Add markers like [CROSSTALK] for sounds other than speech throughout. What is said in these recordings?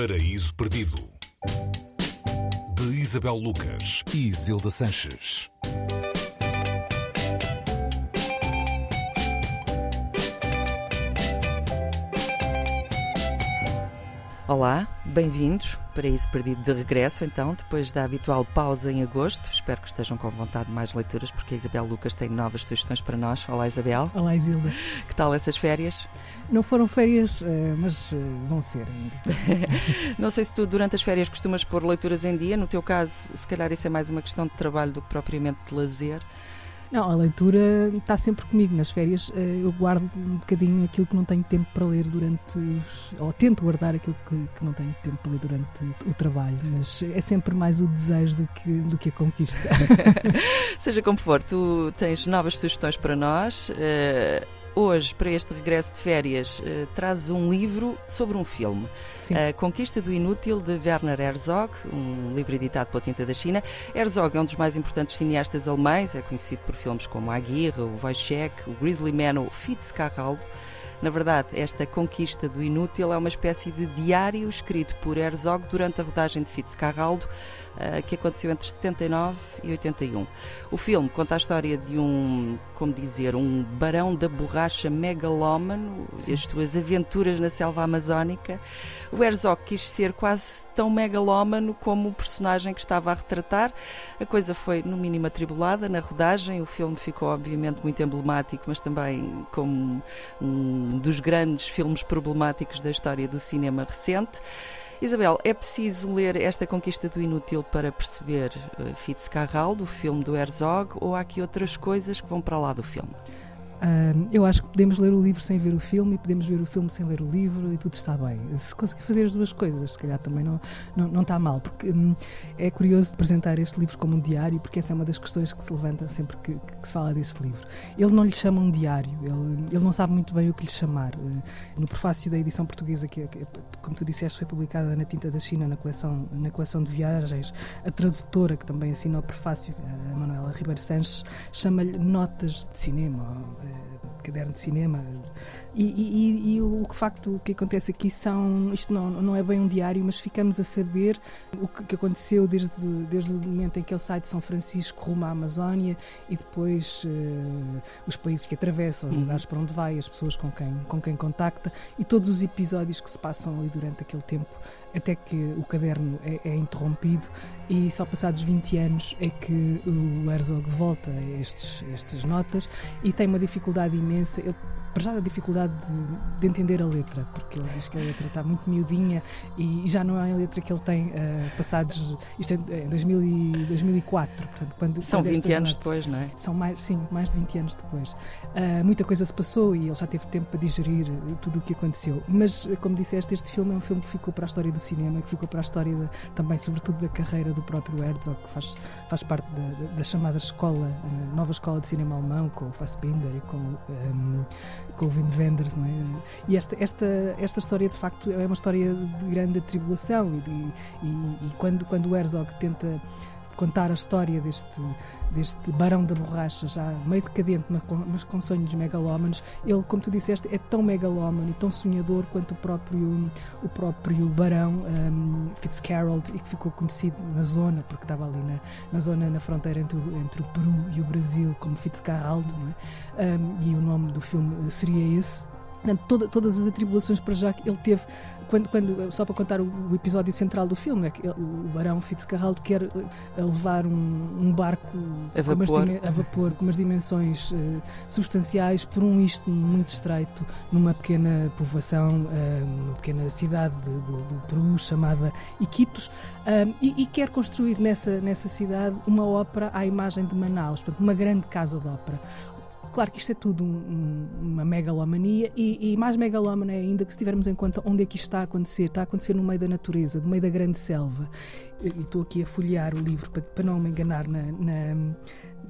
Paraíso Perdido de Isabel Lucas e Zilda Sanches. Olá, bem-vindos. Paraíso Perdido de regresso, então, depois da habitual pausa em agosto. Espero que estejam com vontade de mais leituras, porque a Isabel Lucas tem novas sugestões para nós. Olá, Isabel. Olá, Isilda. Que tal essas férias? Não foram férias, eh, mas eh, vão ser ainda. [LAUGHS] Não sei se tu, durante as férias, costumas pôr leituras em dia. No teu caso, se calhar isso é mais uma questão de trabalho do que propriamente de lazer. Não, a leitura está sempre comigo. Nas férias eh, eu guardo um bocadinho aquilo que não tenho tempo para ler durante os. ou tento guardar aquilo que, que não tenho tempo para ler durante o trabalho, mas é sempre mais o desejo do que, do que a conquista. [LAUGHS] Seja como for, tu tens novas sugestões para nós. Hoje, para este regresso de férias, uh, trazes um livro sobre um filme. Sim. A Conquista do Inútil, de Werner Herzog, um livro editado pela Tinta da China. Herzog é um dos mais importantes cineastas alemães, é conhecido por filmes como A Guerra, o Wojciech, o Grizzly Man ou Fitzcarraldo. Na verdade, esta conquista do inútil é uma espécie de diário escrito por Herzog durante a rodagem de Fitzcarraldo, uh, que aconteceu entre 79 e 81. O filme conta a história de um, como dizer, um barão da borracha megalómano e as suas aventuras na selva amazónica. O Herzog quis ser quase tão megalómano como o personagem que estava a retratar. A coisa foi, no mínimo, atribulada na rodagem. O filme ficou, obviamente, muito emblemático, mas também como um dos grandes filmes problemáticos da história do cinema recente. Isabel, é preciso ler esta Conquista do Inútil para perceber uh, Fitzcarraldo, o filme do Herzog, ou há aqui outras coisas que vão para lá do filme? Eu acho que podemos ler o livro sem ver o filme e podemos ver o filme sem ler o livro e tudo está bem. Se conseguir fazer as duas coisas, se calhar também não, não, não está mal, porque hum, é curioso apresentar este livro como um diário, porque essa é uma das questões que se levanta sempre que, que, se fala deste livro. Ele não lhe chama um diário, ele, ele não sabe muito bem o que lhe chamar. Uh, no prefácio da edição portuguesa, que, que, como tu disseste, foi publicada na Tinta da China, na coleção, na coleção de viagens, a tradutora, que também assina o prefácio, a Manuela Ribeiro Sanches, chama-lhe Notas de Cinema caderno de cinema. E, e, e, o, facto o que acontece aqui são, isto não, não é bem um diário, mas ficamos a saber o que, que aconteceu desde, desde o momento em que ele sai de São Francisco rumo à Amazónia e depois uh, os países que atravessa, os uhum. lugares para onde vai, as pessoas com quem, com quem contacta e todos os episódios que se passam ali durante aquele tempo até que o caderno é, é, interrompido e só passados 20 anos é que o Herzog volta a estes, estas notas e tem uma dificuldade imensa. Ele, para já a dificuldade de, de, entender a letra, porque ele diz que a letra está muito miudinha e já não é a letra que ele tem uh, passados. Isto é em 2000 e, 2004, portanto, quando. São quando 20 anos notas, depois, não é? São mais, sim, mais de 20 anos depois. Uh, muita coisa se passou e ele já teve tempo para digerir tudo o que aconteceu. Mas, como disseste, este filme é um filme que ficou para a história do cinema, que ficou para a história de, também, sobretudo, da carreira do próprio Herzog, que faz, faz parte da, da chamada escola, nova escola de cinema alemão, com o Fassbinder e com. Um, Wim Wenders, não é? E esta, esta, esta história, de facto, é uma história de grande atribulação e, de, e, e quando, quando o Herzog tenta contar a história deste, deste barão da borracha, já meio decadente, mas com, sonhos megalómanos, ele, como tu disseste, é tão megalómano e tão sonhador quanto o próprio, o próprio barão um, Fitzgerald, e que ficou conhecido na zona, porque estava ali na, na zona, na fronteira entre, o, entre o Peru e o Brasil, como Fitzcarraldo, é? um, e o nome do filme seria esse. Toda, todas as atribulações para já que ele teve quando, quando, só para contar o, o, episódio central do filme, é que o Barão Fitzcarraldo quer uh, levar um, um barco a vapor. a vapor com umas dimensões uh, substanciais por um istmo muito estreito numa pequena povoação, uh, numa pequena cidade do, do Peru chamada Iquitos, e, e, quer construir nessa, nessa cidade uma ópera à imagem de Manaus, portanto, uma grande casa de ópera. Claro que isto é tudo um, uma megalomania e, e mais megalómana ainda que se tivermos em conta onde é que isto está a acontecer. Está a acontecer no meio da natureza, no meio da grande selva. E estou aqui a folhear o livro para, para não me enganar na, na,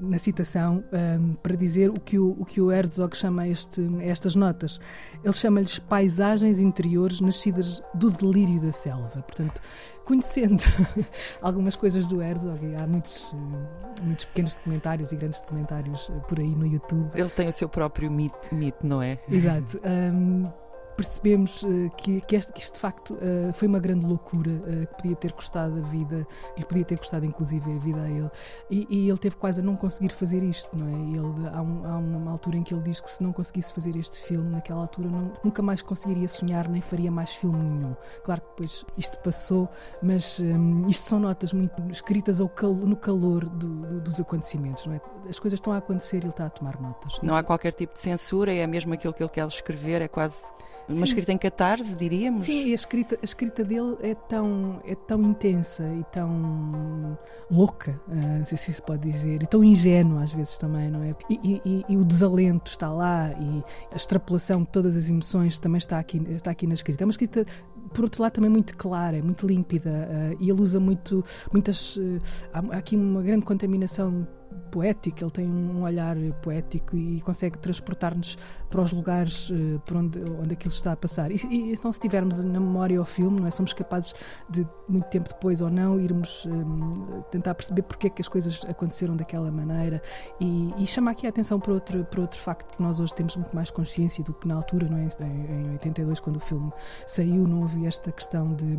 na citação um, para dizer o que o, o que o Herzog chama este, estas notas. Ele chama-lhes paisagens interiores nascidas do delírio da selva. Portanto, conhecendo [LAUGHS] algumas coisas do Herzog, há muitos, eh, muitos pequenos documentários e grandes documentários eh, por aí no YouTube. Ele tem o seu próprio mito, mito não é? Exato. Um, percebemos uh, que, que, este, que isto de facto uh, foi uma grande loucura uh, que podia ter custado a vida, que podia ter custado inclusive a vida a ele. E, e, ele teve quase a não conseguir fazer isto, não é? Ele, há, um, há, uma altura em que ele diz que se não conseguisse fazer este filme, naquela altura não, nunca mais conseguiria sonhar nem faria mais filme nenhum. Claro que depois isto passou, mas um, isto são notas muito escritas ao cal, no calor do, do, dos acontecimentos, não é? As coisas estão a acontecer e ele está a tomar notas. Não há qualquer tipo de censura, é mesmo aquilo que ele quer escrever, é quase uma Sim. escrita em catarse, diríamos? Sim, a escrita, a escrita dele é tão, é tão intensa e tão louca, uh, se assim se pode dizer, e tão ingênua às vezes também, não é? E, e, e, o desalento está lá e a extrapolação de todas as emoções também está aqui, está aqui na escrita. É uma escrita por outro lado, também muito clara, muito límpida uh, e ele usa muito, muitas. Uh, há aqui uma grande contaminação poético, ele tem um olhar poético e consegue transportar-nos para os lugares uh, por onde, onde aquilo está a passar. E, e, então, se tivermos na memória o filme, não é? somos capazes de, muito tempo depois ou não, irmos um, tentar perceber porque é que as coisas aconteceram daquela maneira e, e chamar aqui a atenção para outro, para outro facto que nós hoje temos muito mais consciência do que na altura, não é? em, em 82, quando o filme saiu, não havia esta questão de,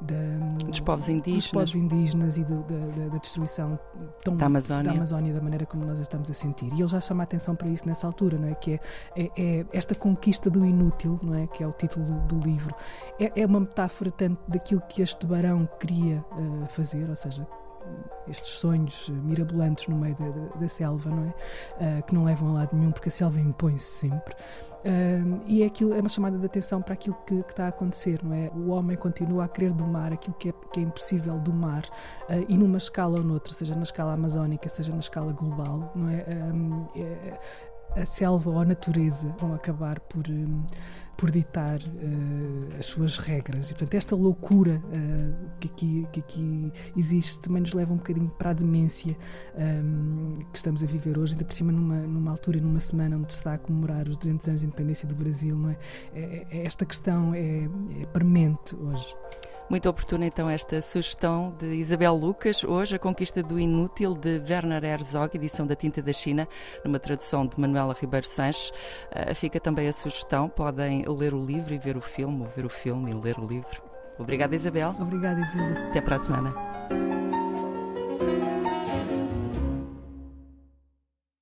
de dos povos indígenas, dos povos indígenas e do, da, da, destruição tão, da Amazónia. Da Amazónia Da maneira como nós estamos a sentir. E ele já chama a atenção para isso nessa altura, não é? Que é, é, é esta conquista do inútil, não é? Que é o título do livro. É, é, uma metáfora tanto daquilo que este barão queria uh, fazer, ou seja, estes sonhos mirabolantes no meio da, da, da selva, não é? Uh, que não levam a lado nenhum, porque a selva impõe-se sempre. Uh, e é, aquilo, é uma chamada de atenção para aquilo que, que, está a acontecer, não é? O homem continua a querer domar aquilo que é, que é impossível domar, uh, e numa escala ou noutra, seja na escala amazónica, seja na escala global, não é? Um, é a selva ou a natureza vão acabar por. Um, por ditar uh, as suas regras. E, portanto, esta loucura uh, que, aqui, que aqui existe também nos leva um bocadinho para a demência um, que estamos a viver hoje, ainda por cima numa, numa altura, numa semana onde se está a comemorar os 200 anos de independência do Brasil. Não é? é, é esta questão é, é premente hoje. Muito oportuna então esta sugestão de Isabel Lucas, hoje A Conquista do Inútil, de Werner Herzog, edição da Tinta da China, numa tradução de Manuela Ribeiro Sanches. Uh, fica também a sugestão, podem ler o livro e ver o filme, ou ver o filme e ler o livro. Obrigada, Isabel. Obrigada, Isabel. Até para a semana.